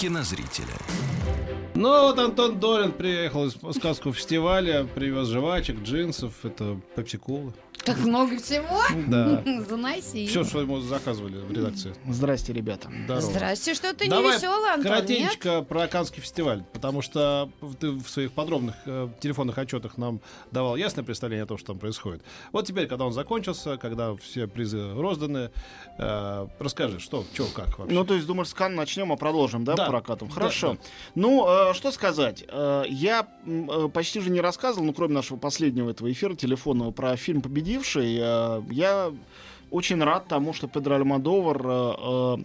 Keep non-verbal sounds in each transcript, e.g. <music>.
кинозрителя. Ну вот Антон Долин приехал из сказку фестиваля, привез жвачек, джинсов, это пепси-колы. Так много всего? Да. <laughs> Заноси. Все, что ему заказывали в редакции. Здрасте, ребята. Здорово. Здрасте, что ты не веселый, Антон, нет? коротенько про Канский фестиваль, потому что ты в своих подробных э, телефонных отчетах нам давал ясное представление о том, что там происходит. Вот теперь, когда он закончился, когда все призы розданы, э, расскажи, что, что, как вообще? Ну, то есть, думаешь, с Кан начнем, а продолжим, да, Да. Прокатом? Да, Хорошо. да. Ну, э, что сказать. Э, я э, почти же не рассказывал, ну, кроме нашего последнего этого эфира телефонного про фильм «Победивший». Э, я очень рад тому, что Педро Альмодовар э, э,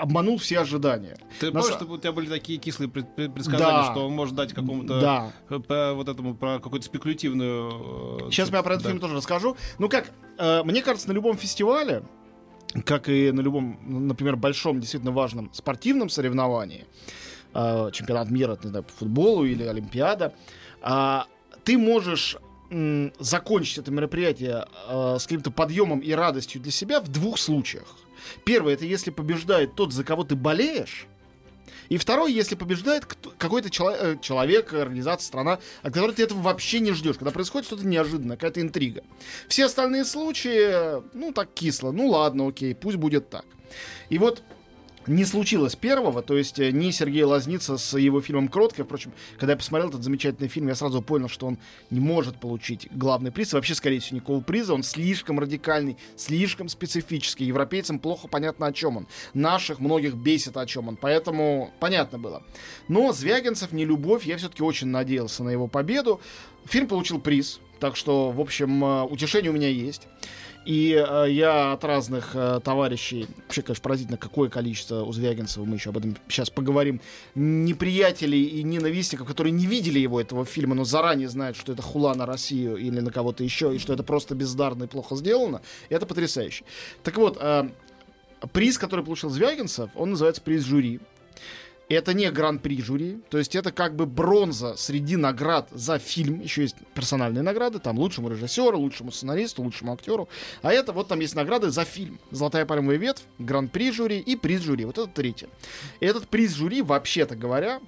обманул все ожидания. ты помнишь, что у тебя были такие кислые пред- пред- предсказания, Да. что он может дать какому-то Да. по вот этому про какую-то спекулятивную. э, Сейчас я про этот да. фильм тоже расскажу. Ну как, э, мне кажется, на любом фестивале, как и на любом, ну, например, большом, действительно важном спортивном соревновании, э, чемпионат мира, не знаю, по футболу или Олимпиада, а, ты можешь м, закончить это мероприятие э, с каким-то подъемом и радостью для себя в двух случаях. Первое, это если побеждает тот, за кого ты болеешь, и второе, если побеждает какой-то э, человек, организация, страна, от которой ты этого вообще не ждешь, когда происходит что-то неожиданное, какая-то интрига. Все остальные случаи, ну, так кисло. Ну, ладно, окей, пусть будет так. И вот не случилось первого, то есть э, ни Сергей Лазница с его фильмом «Кроткая», впрочем, когда я посмотрел этот замечательный фильм, я сразу понял, что он не может получить главный приз, вообще, скорее всего, никакого приза, он слишком радикальный, слишком специфический, европейцам плохо понятно, о чем он, наших многих бесит, о чем он, поэтому понятно было. Но Звягинцев, не любовь, я все-таки очень надеялся на его победу. Фильм получил приз, так что, в общем, э, утешение у меня есть. И э, я от разных э, товарищей, вообще, конечно, поразительно, какое количество у Звягинцева, мы еще об этом сейчас поговорим, неприятелей и ненавистников, которые не видели его, этого фильма, но заранее знают, что это хула на Россию или на кого-то еще, и что это просто бездарно и плохо сделано, это потрясающе. Так вот, э, приз, который получил Звягинцев, он называется приз жюри. Это не гран-при жюри, то есть это как бы бронза среди наград за фильм. Еще есть персональные награды, там лучшему режиссеру, лучшему сценаристу, лучшему актеру. А это вот там есть награды за фильм. Золотая пальмовая ветвь, гран-при жюри и приз жюри. Вот это третье. Этот приз жюри, вообще-то говоря,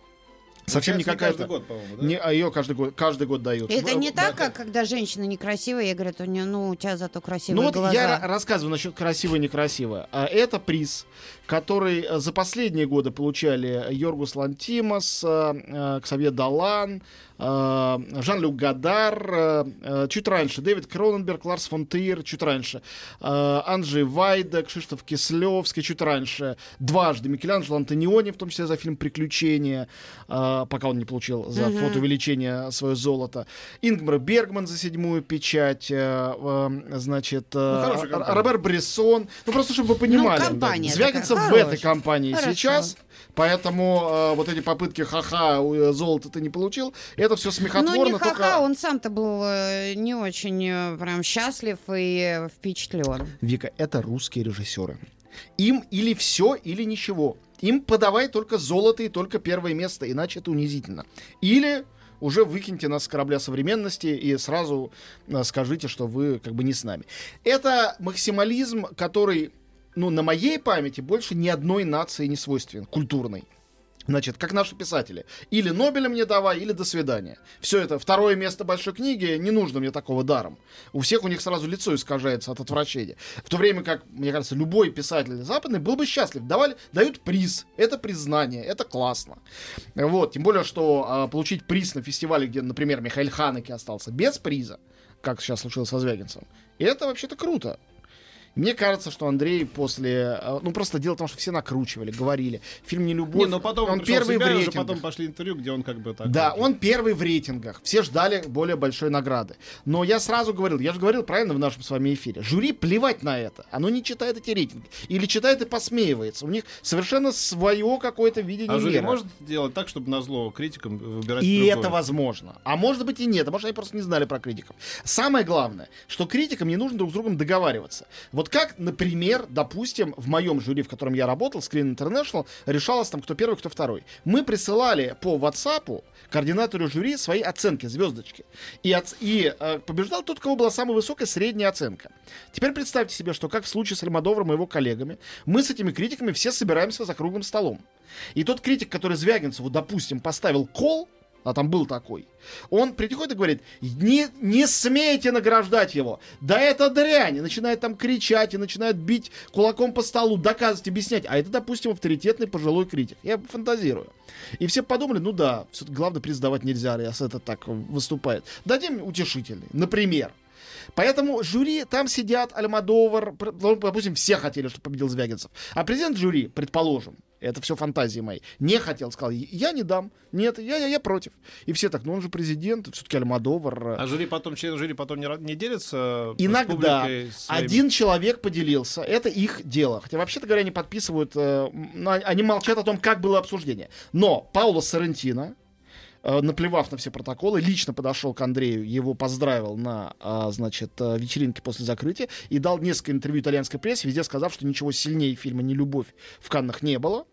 совсем не какая-то... каждый год, по-моему, да? Не, а ее каждый год, каждый год дают. Это Ну, не да, так, как когда женщина некрасивая, и говорят, у нее, ну, у тебя зато красивые Ну вот глаза. я ра- рассказываю насчет красиво и некрасиво. А это приз, который э, за последние годы получали Йоргус Лантимос, э, э, Ксавье Далан, Жан-Люк Гадар, э, э, чуть раньше Дэвид Кроненберг, Ларс фон Триер, чуть раньше э, Анджей Вайда, Кшиштоф Кислевский, чуть раньше дважды Микеланджело Антониони, в том числе за фильм «Приключения», э, пока он не получил за фото увеличение свое золото. Ингмар Бергман за седьмую печать, э, э, значит, э, Ну. Робер Брессон. Ну, просто чтобы вы понимали. Ну, компания Звягинцев в этой компании Хорошо. сейчас, поэтому э, вот эти попытки ха-ха, э, золото ты не получил, это все Ну, смехотворно, не ха-ха, только... он сам-то был э, не очень э, прям счастлив и впечатлен. Вика, это русские режиссеры. Им или все, или ничего. Им подавай только золото и только первое место, иначе это унизительно. Или уже выкиньте нас с корабля современности и сразу э, скажите, что вы как бы не с нами. Это максимализм, который, ну, на моей памяти больше ни одной нации не свойственен, культурной. Значит, как наши писатели. Или Нобеля мне давай, или до свидания. Все это, второе место большой книги, не нужно мне такого даром. У всех у них сразу лицо искажается от отвращения. В то время как, мне кажется, любой писатель западный был бы счастлив. Давали, дают приз. Это признание, это классно. Вот, тем более, что а, получить приз на фестивале, где, например, Михаил Ханеке остался без приза, как сейчас случилось со Звягинцем, это вообще-то круто. Мне кажется, что Андрей после... э, Ну, просто дело в том, что все накручивали, говорили. Фильм «Не любовь». Не, но потом он первый в и уже рейтингах. потом пошли интервью, где он как бы так... Да, он первый в рейтингах. Все ждали более большой награды. Но я сразу говорил, я же говорил правильно в нашем с вами эфире. Жюри плевать на это. Оно не читает эти рейтинги. Или читает и посмеивается. У них совершенно свое какое-то видение А жюри мира. может делать так, чтобы на зло критикам выбирать И другое? это возможно. А может быть и нет. А может они просто не знали про критиков. Самое главное, что критикам не нужно друг с другом договариваться. Вот как, например, допустим, в моем жюри, в котором я работал, Screen International, решалось там, кто первый, кто второй. Мы присылали по WhatsApp координатору жюри свои оценки, звездочки. И, оц- и э, побеждал тот, у кого была самая высокая средняя оценка. Теперь представьте себе, что как в случае с Альмадовром и его коллегами, мы с этими критиками все собираемся за круглым столом. И тот критик, который Звягинцеву, допустим, поставил кол, а там был такой, он приходит и говорит, не, не смейте награждать его, да это дрянь, и начинает там кричать, и начинает бить кулаком по столу, доказывать, объяснять, а это, допустим, авторитетный пожилой критик. Я фантазирую. И все подумали, ну да, все-таки главный приз давать нельзя, раз это так выступает. Дадим утешительный, например. Поэтому жюри, там сидят Альмадовар, ну, допустим, все хотели, чтобы победил Звягинцев. А президент жюри, предположим, это все фантазии мои, не хотел, сказал, я не дам, нет, я, я, я против. И все так, ну он же президент, все-таки Альмадовар. А жюри потом, члены жюри потом не, не делятся с Иногда один человек поделился, это их дело. Хотя, вообще-то говоря, они подписывают, э, они молчат о том, как было обсуждение. Но Пауло Соррентино, э, наплевав на все протоколы, лично подошел к Андрею, его поздравил на, а, значит, э, вечеринке после закрытия и дал несколько интервью итальянской прессе, везде сказав, что ничего сильнее фильма «Нелюбовь» в Каннах не было.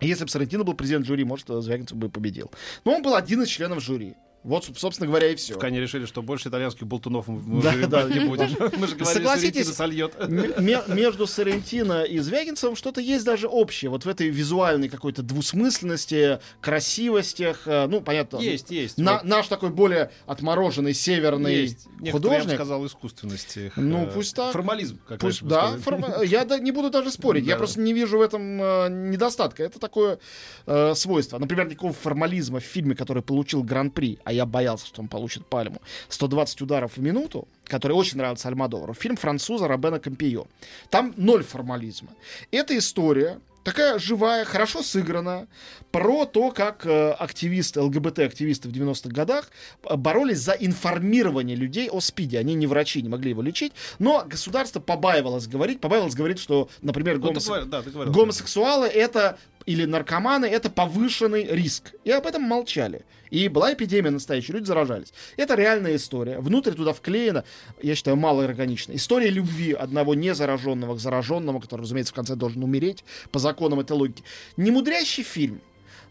Если бы Сарантино был президент жюри, может, э, Звягинцев бы победил. Но он был один из членов жюри. Вот, соб- собственно говоря, и все. В Кане решили, что больше итальянских болтунов мы Да, не будем. <laughs> Мы же говорили, Согласитесь, сольет. Между Соррентино и Звягинцевым что-то есть даже общее. Вот в этой визуальной какой-то двусмысленности, красивостях. Ну, понятно. Есть, есть. на- Вот наш такой более отмороженный северный Есть. Некоторые, я бы художник. сказал, искусственности. Ну, пусть так. Формализм, как Пусть, да, форма- я да- не буду даже спорить. Я Да. просто не вижу в этом э, недостатка. Это такое э, свойство. Например, никакого формализма в фильме, который получил гран-при, а я боялся, что он получит пальму, 120 ударов в минуту, который очень нравится Альмадовару, фильм француза Робена Кампио. Там ноль формализма. Это история такая живая, хорошо сыгранная, про то, как э, активисты, ЛГБТ-активисты в 90-х годах э, боролись за информирование людей о СПИДе. Они не врачи, не могли его лечить, но государство побаивалось говорить, побаивалось говорить, что, например, Ну, ты гомосек- говорил- да, ты говорил. гомосексуалы это или наркоманы это повышенный риск. И об этом молчали. И была эпидемия настоящая, люди заражались. Это реальная история. Внутрь туда вклеена, я считаю, мало. История любви одного незараженного к зараженному, который, разумеется, в конце должен умереть по законам этой логики. Немудрящий фильм.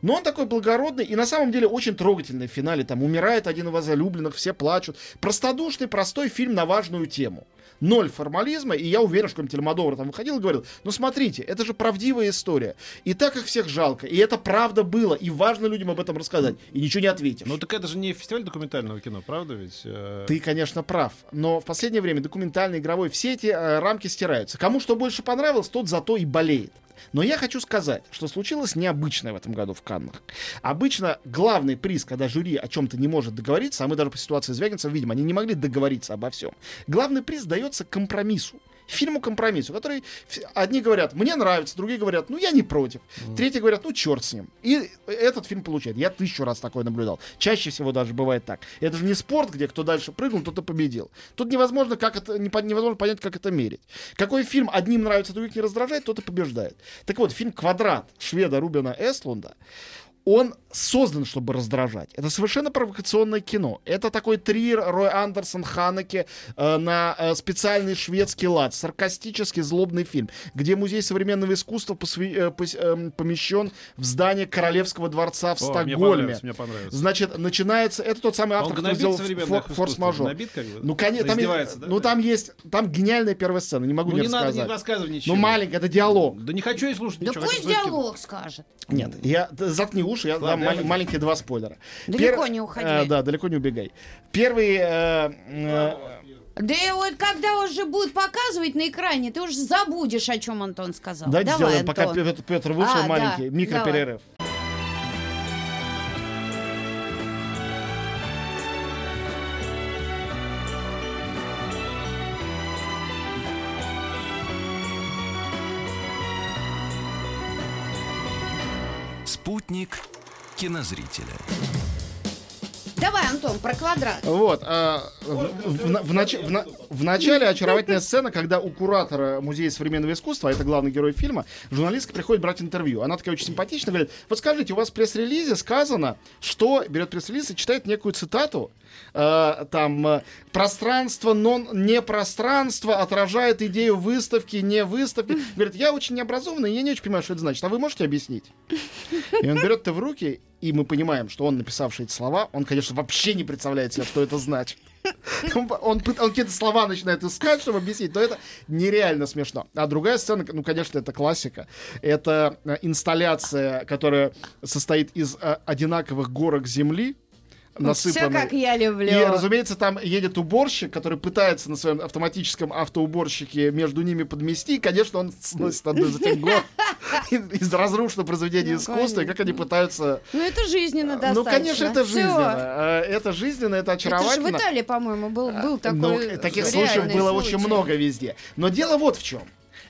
Но он такой благородный и на самом деле очень трогательный в финале. Там умирает один из возлюбленных, все плачут. Простодушный, простой фильм на важную тему. Ноль формализма, и я уверен, что Альмадовар там выходил и говорил, ну смотрите, это же правдивая история. И так их всех жалко, и это правда было, и важно людям об этом рассказать. И ничего не ответишь. Ну так это же не фестиваль документального кино, правда ведь? Э, Ты, конечно, прав, но в последнее время документальный, игровой, все эти э, рамки стираются. Кому что больше понравилось, тот зато и болеет. Но я хочу сказать, что случилось необычное в этом году в Каннах. Обычно главный приз, когда жюри о чем-то не может договориться, а мы даже по ситуации Звягинцева видим, они не могли договориться обо всем. Главный приз дается компромиссу. Фильму компромиссу, который одни говорят, мне нравится, другие говорят, ну я не против, третьи говорят, ну черт с ним. И этот фильм получает. Я тысячу раз такое наблюдал. Чаще всего даже бывает так. Это же не спорт, где кто дальше прыгнул, тот и победил. Тут невозможно, как это, невозможно понять, как это мерить. Какой фильм одним нравится, других не раздражает, тот и побеждает. Так вот, фильм «Квадрат» шведа Рубина Эстлунда, он создан, чтобы раздражать. Это совершенно провокационное кино. Это такой трир Рой Андерсон Ханеке э, на э, специальный шведский лад. Саркастический, злобный фильм, где музей современного искусства посвя- э, пос- эм, помещен в здание Королевского дворца в о, мне Стокгольме. понравилось, мне понравилось. Значит, начинается... Это тот самый А он автор, кто сделал фо- форс-мажор. Как бы? Ну, конечно, там, Издевается, да? ну, там есть... Там гениальная первая сцена, не могу Ну не, не надо, рассказать. не рассказывай ничего. ну, маленькая, это диалог. Да не хочу я слушать Да ничего. пусть диалог скажет. Нет, я заткни уши, я Ладно, дам я мал- маленькие два спойлера. Далеко не уходи. э, да, далеко не убегай. Первый... э, э, Да и вот когда уже будет показывать на экране, ты уже забудешь, о чем Антон сказал. давайте Давай, сделаем, пока Антон. Петр, Петр вышел, А, да, маленький, микроперерыв. Спутник кинозрителя. Давай, Антон, про квадрат. Вот. а, в, в- нач- в в начале очаровательная сцена, когда у куратора Музея современного искусства, а это главный герой фильма, журналистка приходит брать интервью. Она такая очень симпатичная, говорит, вот скажите, у вас в пресс-релизе сказано, что берет пресс-релиз и читает некую цитату, э, там, э, пространство, но не пространство отражает идею выставки, не выставки. Говорит, я очень необразованный, я не очень понимаю, что это значит. А вы можете объяснить? И он берет это в руки, и мы понимаем, что он, написавший эти слова, он, конечно, вообще не представляет себе, что это значит. <laughs> Он, он он какие-то слова начинает искать, чтобы объяснить, но это нереально смешно. А другая сцена, ну, конечно, это классика. Это э, инсталляция, которая состоит из э, одинаковых горок земли, Все насыпанной. как я люблю. И, разумеется, там едет уборщик, который пытается на своем автоматическом автоуборщике между ними подмести. И, конечно, он сносит одну из этих гор <laughs> из разрушенного произведения Ну, искусства. И как они пытаются... Ну, это жизненно достаточно. Ну, конечно, это Всё. жизненно. Э, Это жизненно, это Это же в очаровательно. Италии, по-моему, был, был такой Ну, таких случаев было очень случай. много везде. Но дело вот в чем.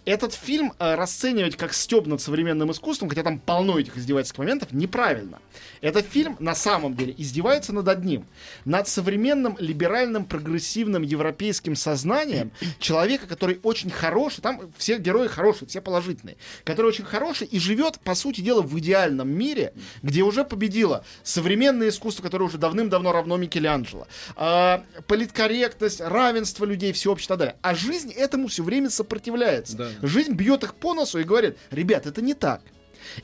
Этот фильм э, расценивать как стёб над современным искусством, хотя там полно этих издевательских моментов, неправильно. Этот фильм на самом деле издевается над одним. Над современным либеральным прогрессивным европейским сознанием человека, который очень хороший, там все герои хорошие, все положительные, который очень хороший и живет, по сути дела, в идеальном мире, где уже победило современное искусство, которое уже давным-давно равно Микеланджело, а, политкорректность, равенство людей, всеобщее и так. А жизнь этому все время сопротивляется. Да. Жизнь бьет их по носу и говорит, ребят, это не так.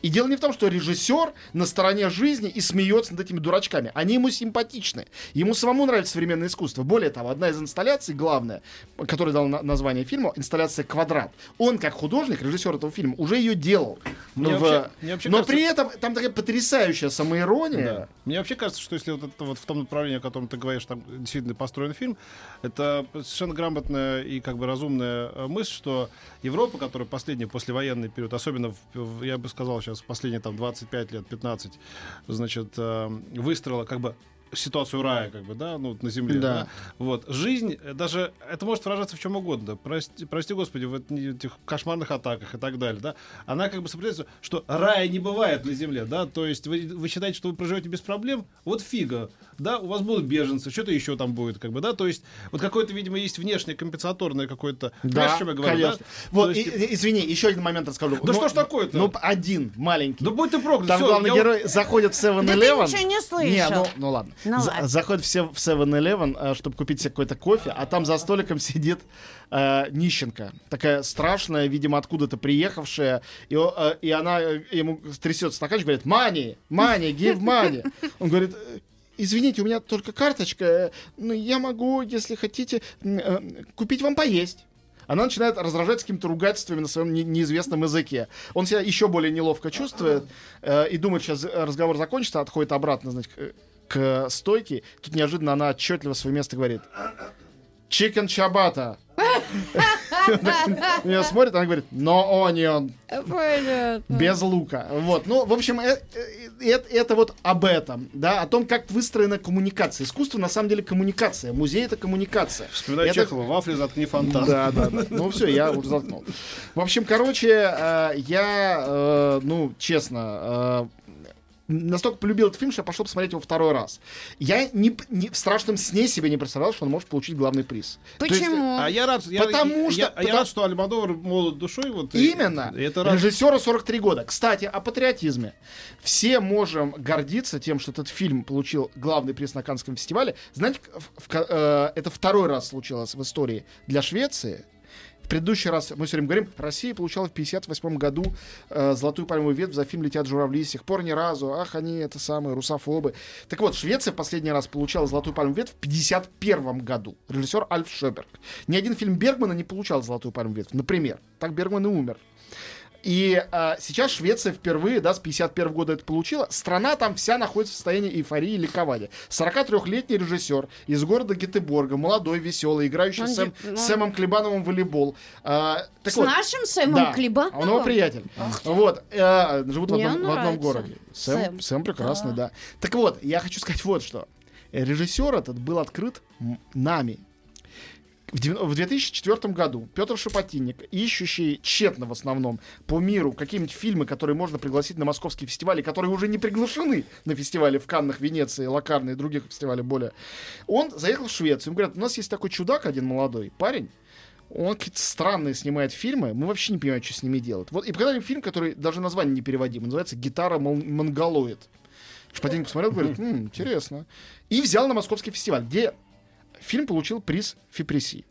И дело не в том, что режиссер на стороне жизни и смеется над этими дурачками. Они ему симпатичны. Ему самому нравится современное искусство. Более того, одна из инсталляций, главная, которая дала на- название фильму, инсталляция «Квадрат». Он, как художник, режиссер этого фильма, уже ее делал. Мне В- вообще- мне вообще Но кажется- при этом там такая потрясающая самоирония. Да. Мне вообще кажется, что если вот это вот в том направлении, о котором ты говоришь, там действительно построен фильм, это совершенно грамотная и как бы разумная э, мысль, что Европа, которая последний послевоенный период, особенно, в- я бы сказал сейчас, последние там 25 лет, 15, значит, э, выстроила как бы ситуацию рая, как бы, да, ну, на земле. Да. Да. Вот. Жизнь, э, даже, это может выражаться в чем угодно. Прости, прости господи, в эт- этих кошмарных атаках и так далее, да. Она как бы сопротивляется, что рая не бывает на земле, да. То есть вы, вы считаете, что вы проживете без проблем? Вот фига, да, у вас будут беженцы, что-то еще там будет, как бы, да. То есть вот какое-то, видимо, есть внешнее компенсаторное какое-то... О чем я говорю, конечно. да? Вот, есть, и- извини, еще один момент расскажу. Да что ж такое-то? Ну, один, маленький. Да будь ты проклят, Там всё, главный я- герой заходит в 7-Eleven. Да ты ничего не слышал. Не, ну, ну ладно. Ну За- ладно. Заходит все в 7-Eleven, э, чтобы купить себе какой-то кофе, а там за столиком <laughs> сидит э, нищенка. Такая страшная, видимо, откуда-то приехавшая. И, э, и она э, ему трясет стаканчик, говорит, money, money, give money. <laughs> Он говорит, «Э, Извините, у меня только карточка, но я могу, если хотите, купить вам поесть. Она начинает раздражать с какими-то ругательствами на своем не- неизвестном языке. Он себя еще более неловко чувствует э, и думает, сейчас разговор закончится, отходит обратно, значит, к, стойке. Тут неожиданно она отчетливо свое место говорит. Chicken чабата. <laughs> Нее смотрит, она говорит, но onion, Понятно. без лука. Вот, ну, в общем, э- э- э- это вот об этом, да, о том, как выстроена коммуникация. Искусство, на самом деле, коммуникация. Музей — это коммуникация. Вспоминаю Это- Чехова, вафли заткни фонтан. Да, да, да. Ну все, я уже заткнул. В общем, короче, э, я, ну, честно, настолько полюбил этот фильм, что я пошел посмотреть его второй раз. Я не, не- в страшном сне себе не представлял, что он может получить главный приз. То есть, Почему? А я рад, я, Потому я- что- я, я потому- рад, что Альмадовар молод душой. Вот, и- Именно. и это рад- Режиссеру 43 года. Кстати, о патриотизме. Все можем гордиться тем, что этот фильм получил главный приз на Каннском фестивале. Знаете, в- в э, это второй раз случилось в истории для Швеции. В предыдущий раз, мы все время говорим, Россия получала в 58 году э, золотую пальмовую ветвь за фильм «Летят журавли». С тех пор ни разу. Ах, они это самые русофобы. Так вот, Швеция в последний раз получала золотую пальмовую ветвь в 51 году. Режиссер Альф Шеберг. Ни один фильм Бергмана не получал золотую пальмовую ветвь. Например. Так Бергман и умер. И а, сейчас Швеция впервые, да, с 51 года это получила. Страна там вся находится в состоянии эйфории и ликования. 43-летний режиссер из города Гетеборга, молодой, веселый, играющий Он с Сэм- с Сэмом Клебановым в волейбол. А, так С вот, нашим Сэмом да, Клебановым? он его приятель. Вот, э, живут в одном, он в одном городе. Сэм, Сэм. Сэм прекрасный, да. Так вот, я хочу сказать вот что. Режиссер этот был открыт нами. В дев- в 2004 году Петр Шапотинник, ищущий тщетно в основном по миру какие-нибудь фильмы, которые можно пригласить на московские фестивали, которые уже не приглашены на фестивале в Каннах, Венеции, Локарно и других фестивалях более, он заехал в Швецию. Ему говорят, у нас есть такой чудак один молодой парень, он какие-то странные снимает фильмы, мы вообще не понимаем, что с ними делать. Вот, и показали фильм, который даже название не переводим, называется «Гитара мон- монголоид». Шпатенко посмотрел, говорит, «М, интересно. И взял на московский фестиваль, где фильм получил приз Фипреси.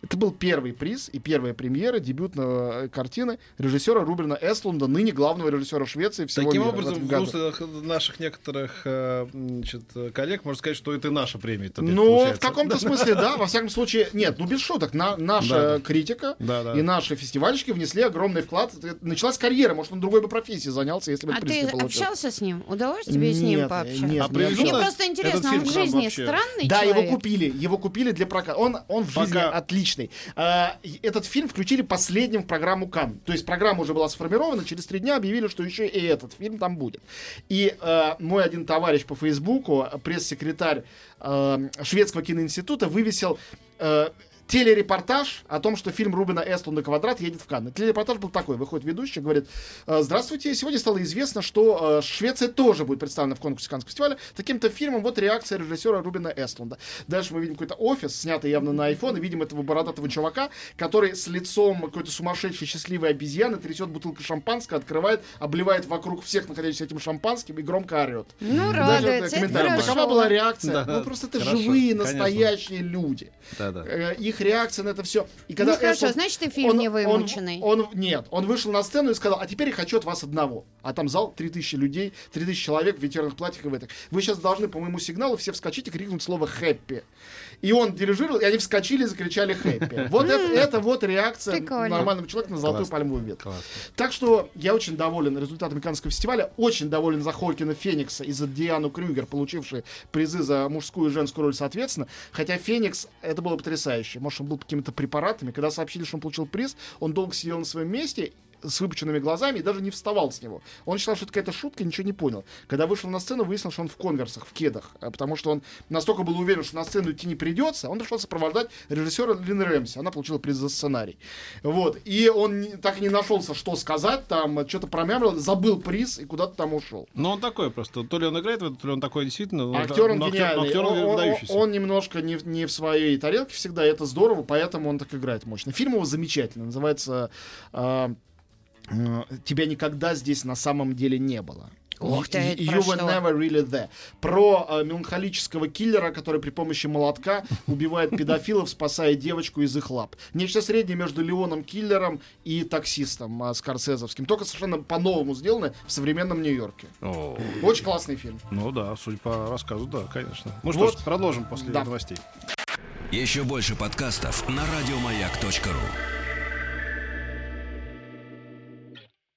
Это был первый приз и первая премьера дебютной э, картины режиссера Рубина Эстлунда, ныне главного режиссера Швеции всего Таким мира в образом, в году. устах наших некоторых э, значит, коллег можно сказать, что это и наша премия. Ну, в получается. каком-то смысле, да, во всяком случае, <laughs> нет, ну без шуток, на, наша Да, критика Да, да. и наши фестивальщики внесли огромный вклад. Началась карьера, может, он другой бы профессией занялся, если бы А этот приз ты не получил. общался с ним? Удалось тебе с ним Нет, пообщаться? нет, А не привезут Мне просто интересно, он в жизни вообще? странный Да, его человек? купили, его купили для проката. Он, он в жизни Пока- отличный. А, и этот фильм включили последним в программу Кан. То есть программа уже была сформирована, через три дня объявили, что еще и этот фильм там будет. И э, мой один товарищ по Фейсбуку, пресс-секретарь э, шведского киноинститута, вывесил телерепортаж о том, что фильм Рубина Эстлунда «Квадрат» едет в Канны. Телерепортаж был такой. Выходит ведущий, говорит, «Э, здравствуйте, сегодня стало известно, что э, Швеция тоже будет представлена в конкурсе Каннского фестиваля. Таким-то фильмом вот реакция режиссера Рубина Эстлунда. Дальше мы видим какой-то офис, снятый явно на iPhone, и видим этого бородатого чувака, который с лицом какой-то сумасшедшей счастливой обезьяны трясет бутылку шампанского, открывает, обливает вокруг всех находящихся этим шампанским и громко орет. Ну, Даже радуется, это комментарий. хорошо. Такова была реакция. Да, ну, просто это хорошо, живые, конечно. настоящие люди. Да-да. Э, Их реакция на это все. И когда Ну, хорошо, Эстлунд- значит, и фильм он- не он- вымученный. Он, нет, он вышел на сцену и сказал, а теперь я хочу от вас одного. А там зал 3000 людей, 3000 человек в ветерных платьях и в этих. Вы сейчас должны по моему сигналу все вскочить и крикнуть слово «хэппи». И он дирижировал, и они вскочили и закричали «хэппи». <laughs> Вот это, это вот реакция Прикольно. нормального человека на золотую Классно. пальмовую ветку. Так что я очень доволен результатами Каннского фестиваля, очень доволен за Холькина Феникса и за Диану Крюгер, получившие призы за мужскую и женскую роль соответственно. Хотя Феникс, это было потрясающе. Может, он был какими-то препаратами. Когда сообщили, что он получил приз, он долго сидел на своем месте с выпученными глазами и даже не вставал с него. Он считал, что это какая-то шутка, ничего не понял. Когда вышел на сцену, выяснил, что он в конверсах, в кедах, а, потому что он настолько был уверен, что на сцену идти не придется, он пришел сопровождать режиссера Лин Рэмси. Она получила приз за сценарий. Вот. И он так и не нашелся, что сказать, там что-то промямлил, забыл приз и куда-то там ушел. Ну, он такой просто. То ли он играет в это, то ли он такой действительно. Актер он но гениальный. актер он, он- выдающийся. он немножко не, в- не в своей тарелке всегда, и это здорово, поэтому он так играет мощно. Фильм его замечательный, называется м, «Тебя никогда здесь на самом деле не было». Ух ты, You- это you про were что? never really there. Про а, меланхолического киллера, который при помощи молотка убивает педофилов, спасая девочку из их лап. Нечто среднее между Леоном Киллером и таксистом а, Скорсезовским. Только совершенно по-новому сделано в современном Нью-Йорке. О, Очень классный фильм. ну да, судя по рассказу, да, конечно. Ну Вот. что ж, продолжим после Да. новостей. Еще больше подкастов на радиомаяк.ру.